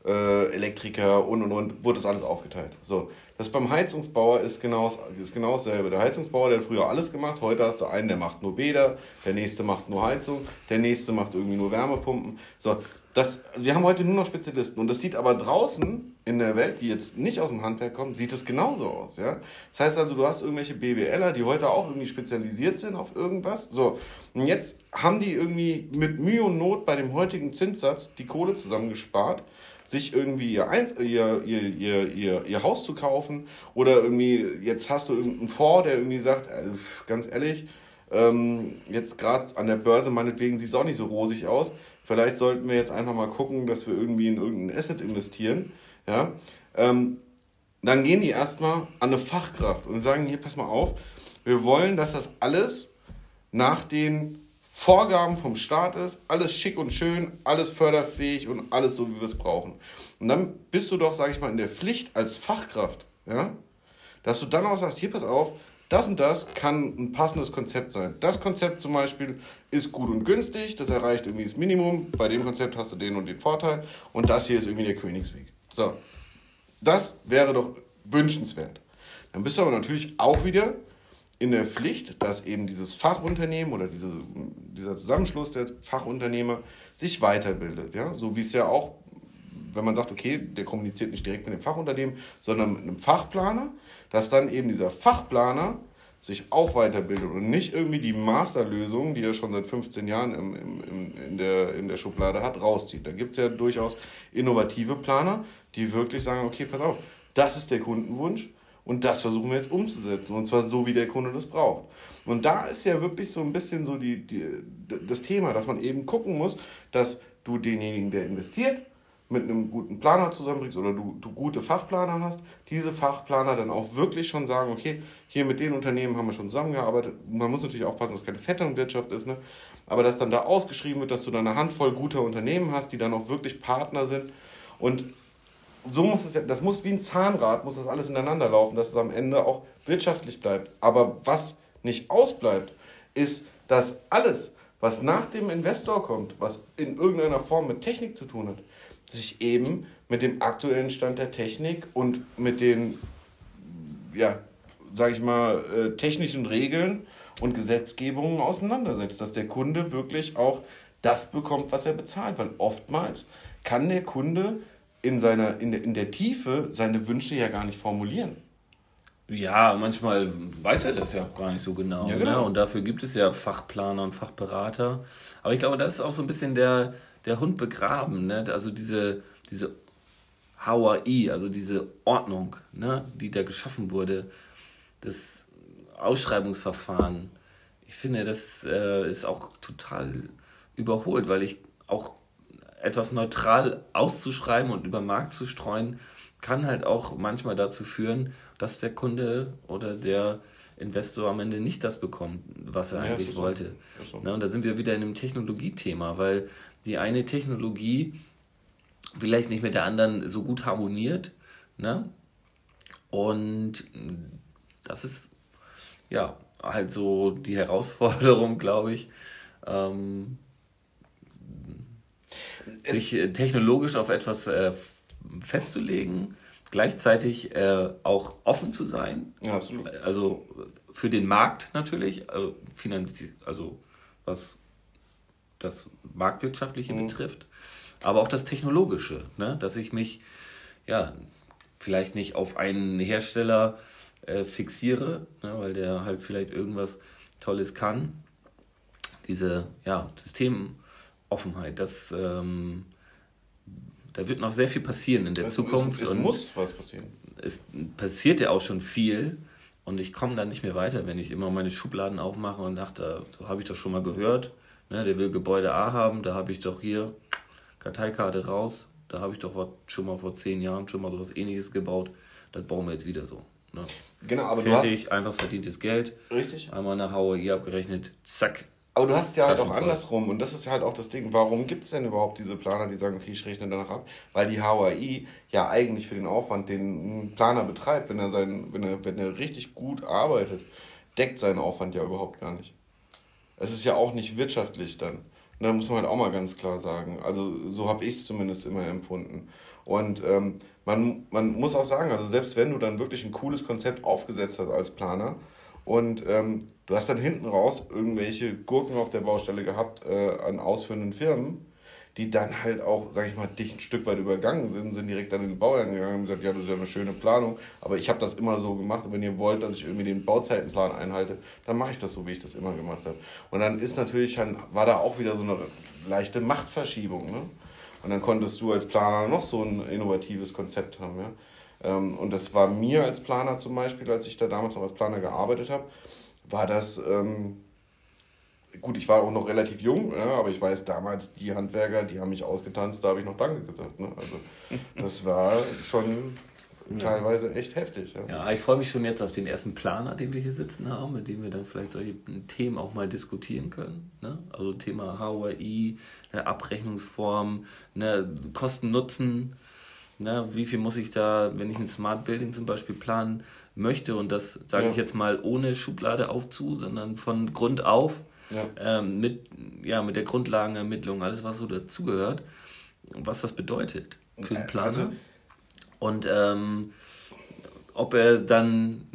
äh, Elektriker und und und, wurde das alles aufgeteilt. So, das beim Heizungsbauer ist genau, ist genau dasselbe. Der Heizungsbauer, der hat früher alles gemacht, heute hast du einen, der macht nur Bäder, der nächste macht nur Heizung, der nächste macht irgendwie nur Wärmepumpen. So, das, wir haben heute nur noch Spezialisten und das sieht aber draußen in der Welt, die jetzt nicht aus dem Handwerk kommen, sieht es genauso aus. Ja? Das heißt also, du hast irgendwelche BWLer, die heute auch irgendwie spezialisiert sind auf irgendwas. So, und jetzt haben die irgendwie mit Mühe und Not bei dem heutigen Zinssatz die Kohle zusammengespart, sich irgendwie ihr, Einz ihr, ihr, ihr, ihr, ihr Haus zu kaufen oder irgendwie, jetzt hast du irgendeinen Fonds, der irgendwie sagt, äh, ganz ehrlich, ähm, jetzt gerade an der Börse meinetwegen sieht es auch nicht so rosig aus Vielleicht sollten wir jetzt einfach mal gucken, dass wir irgendwie in irgendein Asset investieren. Ja? Ähm, dann gehen die erstmal an eine Fachkraft und sagen, hier, pass mal auf, wir wollen, dass das alles nach den Vorgaben vom Staat ist, alles schick und schön, alles förderfähig und alles so, wie wir es brauchen. Und dann bist du doch, sage ich mal, in der Pflicht als Fachkraft, ja, dass du dann auch sagst, hier, pass auf, das und das kann ein passendes Konzept sein. Das Konzept zum Beispiel ist gut und günstig, das erreicht irgendwie das Minimum. Bei dem Konzept hast du den und den Vorteil. Und das hier ist irgendwie der Königsweg. So, das wäre doch wünschenswert. Dann bist du aber natürlich auch wieder in der Pflicht, dass eben dieses Fachunternehmen oder diese, dieser Zusammenschluss der Fachunternehmer sich weiterbildet. Ja? So wie es ja auch, wenn man sagt, okay, der kommuniziert nicht direkt mit dem Fachunternehmen, sondern mit einem Fachplaner, dass dann eben dieser Fachplaner sich auch weiterbildet und nicht irgendwie die Masterlösung, die er schon seit 15 Jahren im, im, in, der, in der Schublade hat, rauszieht. Da gibt es ja durchaus innovative Planer, die wirklich sagen, okay, pass auf, das ist der Kundenwunsch und das versuchen wir jetzt umzusetzen und zwar so, wie der Kunde das braucht. Und da ist ja wirklich so ein bisschen so die, die, das Thema, dass man eben gucken muss, dass du denjenigen, der investiert, mit einem guten Planer zusammenbringst oder du, du gute Fachplaner hast, diese Fachplaner dann auch wirklich schon sagen, okay, hier mit den Unternehmen haben wir schon zusammengearbeitet. Man muss natürlich aufpassen, dass es keine Vetternwirtschaft ist, ne? aber dass dann da ausgeschrieben wird, dass du dann eine Handvoll guter Unternehmen hast, die dann auch wirklich Partner sind. Und so muss es ja, das muss wie ein Zahnrad, muss das alles ineinander laufen, dass es am Ende auch wirtschaftlich bleibt. Aber was nicht ausbleibt, ist, dass alles, was nach dem Investor kommt, was in irgendeiner Form mit Technik zu tun hat, sich eben mit dem aktuellen Stand der Technik und mit den, ja, sag ich mal, äh, technischen Regeln und Gesetzgebungen auseinandersetzt, dass der Kunde wirklich auch das bekommt, was er bezahlt. Weil oftmals kann der Kunde in, seiner, in, der, in der Tiefe seine Wünsche ja gar nicht formulieren. Ja, manchmal weiß er das ja auch gar nicht so genau. Ja, ne? genau. Ne? Und dafür gibt es ja Fachplaner und Fachberater. Aber ich glaube, das ist auch so ein bisschen der, der Hund begraben. Ne? Also diese, diese HAI, also diese Ordnung, ne? die da geschaffen wurde, das Ausschreibungsverfahren. Ich finde, das äh, ist auch total überholt, weil ich auch etwas neutral auszuschreiben und über den Markt zu streuen, kann halt auch manchmal dazu führen, dass der Kunde oder der Investor am Ende nicht das bekommt, was er ja, eigentlich wollte. So. So. Na, und da sind wir wieder in einem Technologiethema, weil die eine Technologie vielleicht nicht mit der anderen so gut harmoniert. Ne? Und das ist ja halt so die Herausforderung, glaube ich, ähm, sich technologisch auf etwas äh, festzulegen gleichzeitig äh, auch offen zu sein. Ja, absolut. Also für den Markt natürlich, also, also was das Marktwirtschaftliche mhm. betrifft, aber auch das Technologische, ne? dass ich mich ja vielleicht nicht auf einen Hersteller äh, fixiere, ne? weil der halt vielleicht irgendwas Tolles kann. Diese ja, Systemoffenheit, das ähm, da wird noch sehr viel passieren in der es, Zukunft. Es, es muss was passieren. Es passiert ja auch schon viel. Und ich komme dann nicht mehr weiter, wenn ich immer meine Schubladen aufmache und dachte, so habe ich doch schon mal gehört. Ne, der will Gebäude A haben, da habe ich doch hier Karteikarte raus. Da habe ich doch schon mal vor zehn Jahren schon mal so was ähnliches gebaut. Das bauen wir jetzt wieder so. Ne? Genau, aber Fertig, du hast... einfach verdientes Geld. Richtig. Einmal nach HOI abgerechnet, zack, aber du hast es ja halt auch andersrum und das ist halt auch das Ding. Warum gibt es denn überhaupt diese Planer, die sagen, okay, ich rechne danach ab? Weil die HAI ja eigentlich für den Aufwand, den ein Planer betreibt, wenn er, sein, wenn, er, wenn er richtig gut arbeitet, deckt seinen Aufwand ja überhaupt gar nicht. Es ist ja auch nicht wirtschaftlich dann. Und da muss man halt auch mal ganz klar sagen. Also so habe ich es zumindest immer empfunden. Und ähm, man, man muss auch sagen, also selbst wenn du dann wirklich ein cooles Konzept aufgesetzt hast als Planer, und ähm, du hast dann hinten raus irgendwelche Gurken auf der Baustelle gehabt äh, an ausführenden Firmen, die dann halt auch, sag ich mal, dich ein Stück weit übergangen sind, sind direkt an den Bauherrn gegangen und gesagt, ja, das ist ja eine schöne Planung, aber ich habe das immer so gemacht und wenn ihr wollt, dass ich irgendwie den Bauzeitenplan einhalte, dann mache ich das so, wie ich das immer gemacht habe. Und dann ist natürlich, war da auch wieder so eine leichte Machtverschiebung. Ne? Und dann konntest du als Planer noch so ein innovatives Konzept haben. Ja? Ähm, und das war mir als Planer zum Beispiel, als ich da damals noch als Planer gearbeitet habe, war das, ähm, gut, ich war auch noch relativ jung, ja, aber ich weiß damals, die Handwerker, die haben mich ausgetanzt, da habe ich noch Danke gesagt. Ne? Also das war schon teilweise echt heftig. Ja, ja ich freue mich schon jetzt auf den ersten Planer, den wir hier sitzen haben, mit dem wir dann vielleicht solche Themen auch mal diskutieren können. Ne? Also Thema HOI, Abrechnungsform, ne? Kosten-Nutzen. Ne, wie viel muss ich da, wenn ich ein Smart Building zum Beispiel planen möchte und das sage ja. ich jetzt mal ohne Schublade aufzu, sondern von Grund auf ja. Ähm, mit, ja, mit der Grundlagenermittlung, alles was so dazugehört, was das bedeutet für den Planer. Also, und ähm, ob er dann,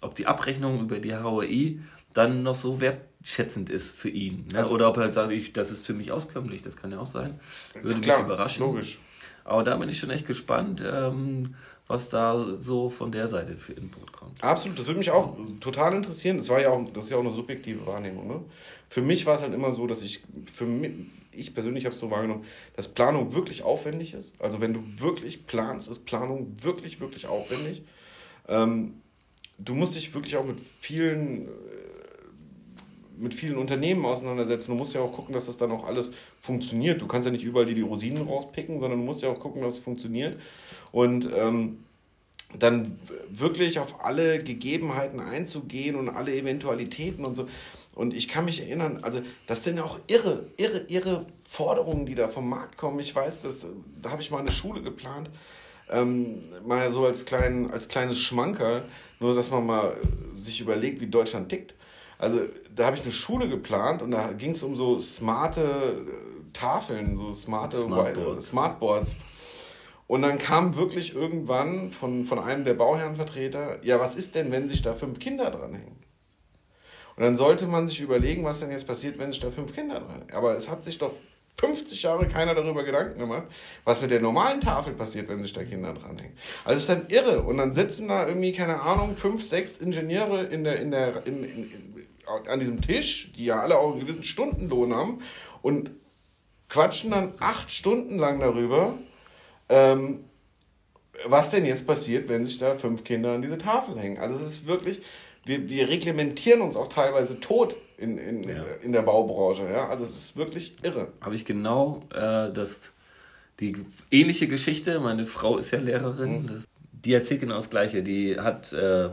ob die Abrechnung über die HOI dann noch so wertschätzend ist für ihn. Ne? Also, Oder ob er sagt, ich, das ist für mich auskömmlich, das kann ja auch sein. Würde klar, mich überraschen. Logisch. Aber da bin ich schon echt gespannt, ähm, was da so von der Seite für Input kommt. Absolut, das würde mich auch total interessieren. Das war ja auch, das ist ja auch eine subjektive Wahrnehmung. Ne? Für mich war es halt immer so, dass ich, für mich, ich persönlich habe es so wahrgenommen, dass Planung wirklich aufwendig ist. Also wenn du wirklich planst, ist Planung wirklich, wirklich aufwendig. Ähm, du musst dich wirklich auch mit vielen mit vielen Unternehmen auseinandersetzen. Du musst ja auch gucken, dass das dann auch alles funktioniert. Du kannst ja nicht überall die, Rosinen rauspicken, sondern du musst ja auch gucken, dass es funktioniert. Und ähm, dann wirklich auf alle Gegebenheiten einzugehen und alle Eventualitäten und so. Und ich kann mich erinnern, also das sind ja auch irre, irre, irre Forderungen, die da vom Markt kommen. Ich weiß, dass, da habe ich mal eine Schule geplant, ähm, mal so als, klein, als kleines Schmankerl, nur dass man mal sich überlegt, wie Deutschland tickt. Also da habe ich eine Schule geplant und da ging es um so smarte äh, Tafeln, so smarte Smartboards. Smartboards. Und dann kam wirklich irgendwann von, von einem der Bauherrenvertreter, ja, was ist denn, wenn sich da fünf Kinder dranhängen? Und dann sollte man sich überlegen, was denn jetzt passiert, wenn sich da fünf Kinder dranhängen. Aber es hat sich doch 50 Jahre keiner darüber Gedanken gemacht, was mit der normalen Tafel passiert, wenn sich da Kinder dranhängen. Also es ist dann irre. Und dann sitzen da irgendwie, keine Ahnung, fünf, sechs Ingenieure in der, in der, in, in, in, an diesem Tisch, die ja alle auch einen gewissen Stundenlohn haben und quatschen dann acht Stunden lang darüber, ähm, was denn jetzt passiert, wenn sich da fünf Kinder an diese Tafel hängen. Also es ist wirklich, wir, wir reglementieren uns auch teilweise tot in, in, ja. in der Baubranche. Ja? Also es ist wirklich irre. Habe ich genau äh, das, die ähnliche Geschichte. Meine Frau ist ja Lehrerin. Mhm. Das, die erzählt genau das Gleiche. Die hat äh,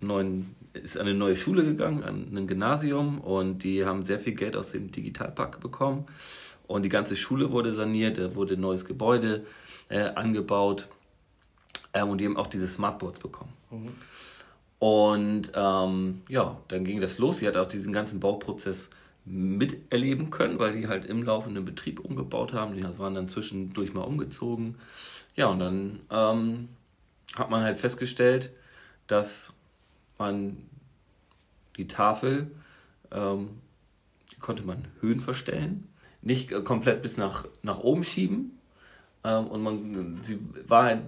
neuen, ist an eine neue Schule gegangen, an ein Gymnasium und die haben sehr viel Geld aus dem Digitalpakt bekommen. Und die ganze Schule wurde saniert, da wurde ein neues Gebäude äh, angebaut. Ähm, und die haben auch diese Smartboards bekommen. Mhm. Und ähm, ja, dann ging das los. Sie hat auch diesen ganzen Bauprozess miterleben können, weil die halt im laufenden Betrieb umgebaut haben. Die waren dann zwischendurch mal umgezogen. Ja, und dann ähm, hat man halt festgestellt, dass man die Tafel, ähm, die konnte man Höhen verstellen, nicht äh, komplett bis nach, nach oben schieben, ähm, und man, sie war halt,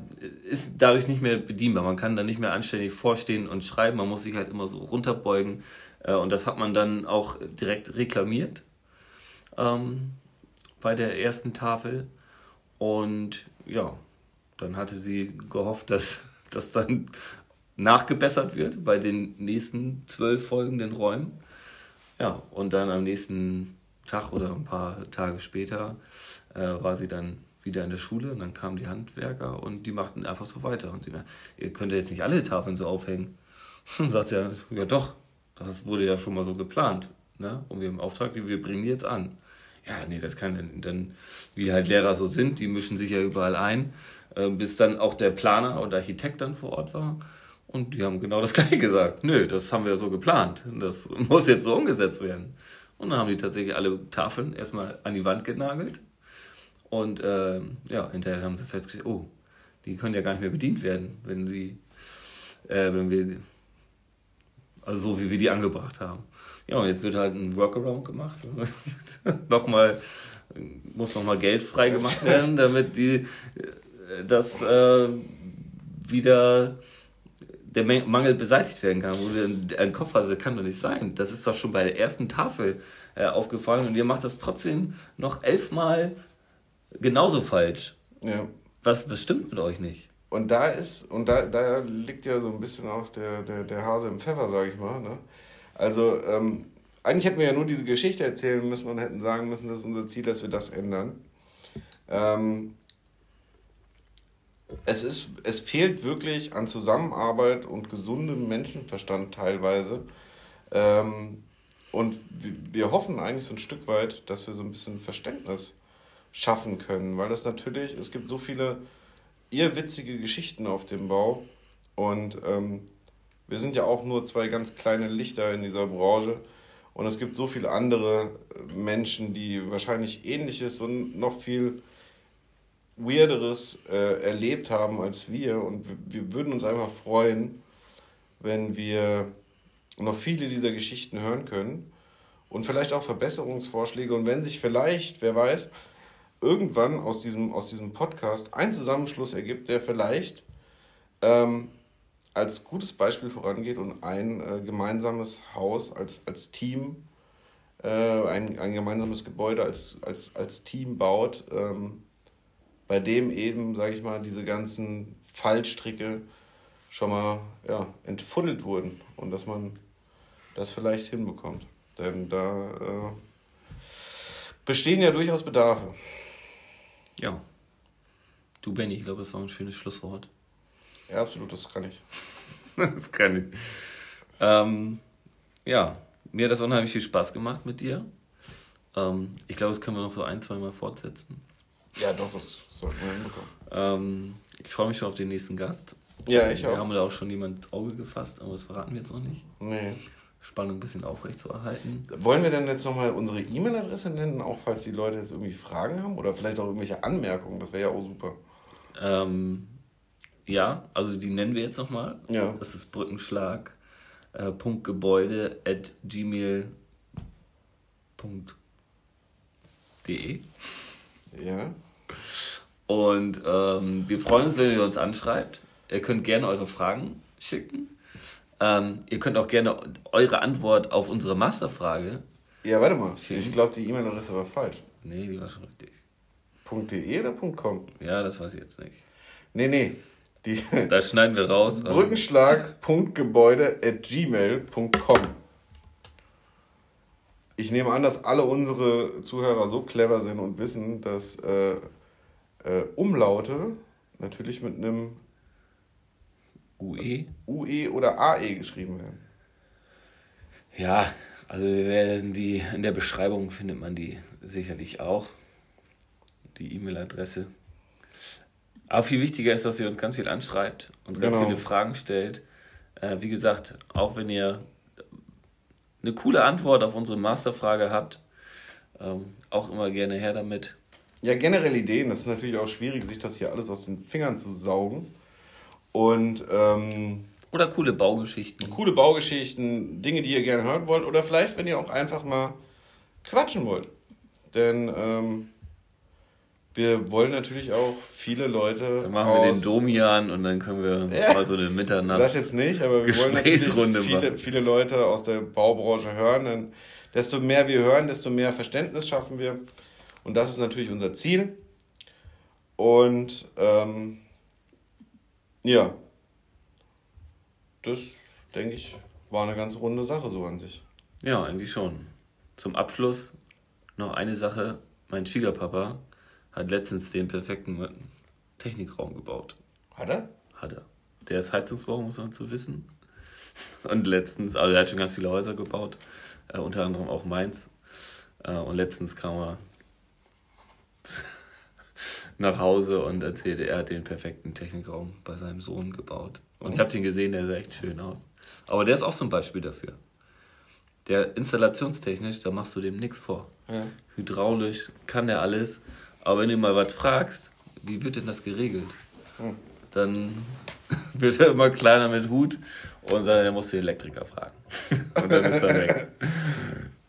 ist dadurch nicht mehr bedienbar. Man kann da nicht mehr anständig vorstehen und schreiben. Man muss sich halt immer so runterbeugen. Äh, und das hat man dann auch direkt reklamiert ähm, bei der ersten Tafel. Und ja, dann hatte sie gehofft, dass das dann nachgebessert wird bei den nächsten zwölf folgenden Räumen. Ja, und dann am nächsten Tag oder ein paar Tage später äh, war sie dann wieder in der Schule und dann kamen die Handwerker und die machten einfach so weiter. Und sie, ihr könnt ja jetzt nicht alle Tafeln so aufhängen. Und sagt er, ja doch, das wurde ja schon mal so geplant. Ne? Und wir haben Auftrag, wir bringen die jetzt an. Ja, nee, das kann dann, dann, wie halt Lehrer so sind, die mischen sich ja überall ein, äh, bis dann auch der Planer oder Architekt dann vor Ort war. Und die haben genau das gleiche gesagt. Nö, das haben wir so geplant. Das muss jetzt so umgesetzt werden. Und dann haben die tatsächlich alle Tafeln erstmal an die Wand genagelt und äh, ja, hinterher haben sie festgestellt, oh, die können ja gar nicht mehr bedient werden, wenn sie, äh, wenn wir, also so wie wir die angebracht haben. Ja, und jetzt wird halt ein Workaround gemacht. nochmal, muss nochmal Geld frei gemacht werden, damit die, äh, das äh, wieder der Mangel beseitigt werden kann, wo du einen Kopf hast, das kann doch nicht sein. Das ist doch schon bei der ersten Tafel äh, aufgefallen und ihr macht das trotzdem noch elfmal genauso falsch. Ja. Was, was stimmt mit euch nicht? Und da ist, und da, da liegt ja so ein bisschen auch der, der, der Hase im Pfeffer, sag ich mal. Ne? Also, ähm, eigentlich hätten wir ja nur diese Geschichte erzählen müssen und hätten sagen müssen, das ist unser Ziel, dass wir das ändern. Ähm, es, ist, es fehlt wirklich an Zusammenarbeit und gesundem Menschenverstand teilweise. Ähm, und wir hoffen eigentlich so ein Stück weit, dass wir so ein bisschen Verständnis schaffen können, weil das natürlich, es gibt so viele irrwitzige Geschichten auf dem Bau und ähm, wir sind ja auch nur zwei ganz kleine Lichter in dieser Branche und es gibt so viele andere Menschen, die wahrscheinlich ähnliches und noch viel weirderes äh, erlebt haben als wir und wir würden uns einfach freuen, wenn wir noch viele dieser Geschichten hören können und vielleicht auch Verbesserungsvorschläge und wenn sich vielleicht, wer weiß, irgendwann aus diesem, aus diesem Podcast ein Zusammenschluss ergibt, der vielleicht ähm, als gutes Beispiel vorangeht und ein äh, gemeinsames Haus als, als Team, äh, ein, ein gemeinsames Gebäude als, als, als Team baut, ähm, bei dem eben, sage ich mal, diese ganzen Fallstricke schon mal ja, entfuddelt wurden und dass man das vielleicht hinbekommt. Denn da äh, bestehen ja durchaus Bedarfe. Ja. Du, Benny, ich glaube, das war ein schönes Schlusswort. Ja, absolut, das kann ich. das kann ich. Ähm, ja, mir hat das unheimlich viel Spaß gemacht mit dir. Ähm, ich glaube, das können wir noch so ein, zwei Mal fortsetzen. Ja, doch, das sollten wir hinbekommen. Ähm, ich freue mich schon auf den nächsten Gast. Ja, ich wir auch. Wir haben da auch schon jemand ins Auge gefasst, aber das verraten wir jetzt noch nicht. Nee. Spannung ein bisschen aufrecht zu erhalten. Wollen wir denn jetzt nochmal unsere E-Mail-Adresse nennen, auch falls die Leute jetzt irgendwie Fragen haben oder vielleicht auch irgendwelche Anmerkungen? Das wäre ja auch super. Ähm, ja, also die nennen wir jetzt nochmal. Ja. Das ist Brückenschlag. Äh, Punktgebäude at gmail.de. Ja. Und ähm, wir freuen uns, wenn ihr uns anschreibt. Ihr könnt gerne eure Fragen schicken. Ähm, ihr könnt auch gerne eure Antwort auf unsere Masterfrage. Ja, warte mal. Ich glaube, die E-Mail-Adresse war falsch. Nee, die war schon richtig. .de oder .com? Ja, das weiß ich jetzt nicht. Nee, nee. Die da schneiden wir raus. Brückenschlag.gebäude at gmail.com. Ich nehme an, dass alle unsere Zuhörer so clever sind und wissen, dass äh, äh, Umlaute natürlich mit einem UE? UE oder AE geschrieben werden. Ja, also wir werden die, in der Beschreibung findet man die sicherlich auch. Die E-Mail-Adresse. Aber viel wichtiger ist, dass ihr uns ganz viel anschreibt und ganz Genau. viele Fragen stellt. Äh, wie gesagt, auch wenn ihr eine coole Antwort auf unsere Masterfrage habt, ähm, auch immer gerne her damit. Ja, generell Ideen. Das ist natürlich auch schwierig, sich das hier alles aus den Fingern zu saugen. Und ähm, Oder coole Baugeschichten. coole Baugeschichten, Dinge, die ihr gerne hören wollt. Oder vielleicht, wenn ihr auch einfach mal quatschen wollt. Denn ähm, wir wollen natürlich auch viele Leute. Dann machen wir den Domian und dann können wir Ja. mal so eine Mitternacht. Das jetzt nicht, aber wir wollen natürlich viele, viele Leute aus der Baubranche hören. Denn desto mehr wir hören, desto mehr Verständnis schaffen wir. Und das ist natürlich unser Ziel. Und ähm, ja, das denke ich war eine ganz runde Sache so an sich. Ja, irgendwie schon. Zum Abschluss noch eine Sache. Mein Schwiegerpapa hat letztens den perfekten Technikraum gebaut. Hat er? Hat er. Der ist Heizungsbauer, muss man zu wissen. Und letztens, also er hat schon ganz viele Häuser gebaut, äh, unter anderem auch Mainz. Äh, und letztens kam er nach Hause und erzählte, er hat den perfekten Technikraum bei seinem Sohn gebaut. Und ich habe den gesehen, der sah echt schön aus. Aber der ist auch so ein Beispiel dafür. Der installationstechnisch, da machst du dem nichts vor. Ja. Hydraulisch kann der alles. Aber wenn du mal was fragst, wie wird denn das geregelt? Hm. Dann wird er immer kleiner mit Hut und sagt, er muss den Elektriker fragen. Und dann ist er weg.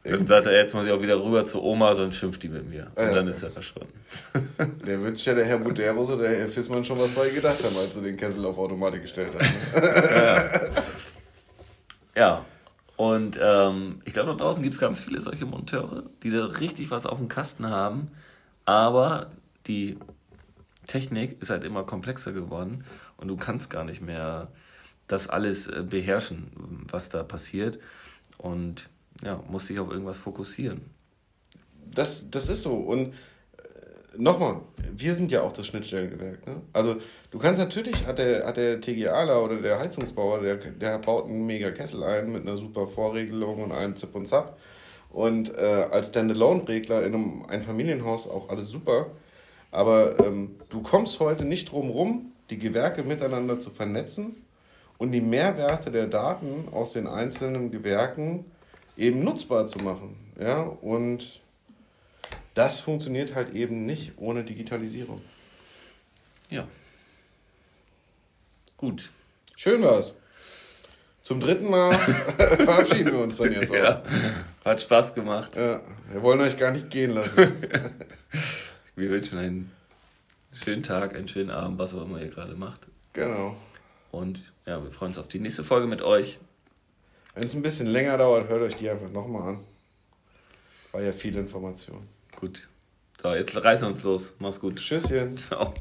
Dann sagt er, jetzt muss ich auch wieder rüber zu Oma, sonst schimpft die mit mir. Und Ja. dann ist er verschwunden. Der wird sich ja der Herr Buderus oder der Herr Fissmann schon was bei gedacht haben, als du den Kessel auf Automatik gestellt hast. Ne? Ja. Und ähm, ich glaube, da draußen gibt es ganz viele solche Monteure, die da richtig was auf dem Kasten haben. Aber die Technik ist halt immer komplexer geworden und du kannst gar nicht mehr das alles äh, beherrschen, was da passiert. Und ja, musst dich auf irgendwas fokussieren. Das, das ist so. Und äh, nochmal, wir sind ja auch das Schnittstellengewerk. Ne? Also du kannst natürlich, hat der, hat der TGAler oder der Heizungsbauer, der, der baut einen mega Kessel ein mit einer super Vorregelung und einem Zip und Zap. Und äh, als Standalone-Regler in einem Einfamilienhaus auch alles super. Aber ähm, du kommst heute nicht drum rum, die Gewerke miteinander zu vernetzen und die Mehrwerte der Daten aus den einzelnen Gewerken eben nutzbar zu machen. Ja? Und das funktioniert halt eben nicht ohne Digitalisierung. Ja. Gut. Schön war's. Zum dritten Mal verabschieden wir uns dann jetzt auch. Ja, hat Spaß gemacht. Ja, wir wollen euch gar nicht gehen lassen. Wir wünschen einen schönen Tag, einen schönen Abend, was auch immer ihr gerade macht. Genau. Und ja, wir freuen uns auf die nächste Folge mit euch. Wenn es ein bisschen länger dauert, hört euch die einfach nochmal an. War ja viel Information. Gut. So, jetzt reißen wir uns los. Mach's gut. Tschüsschen. Ciao.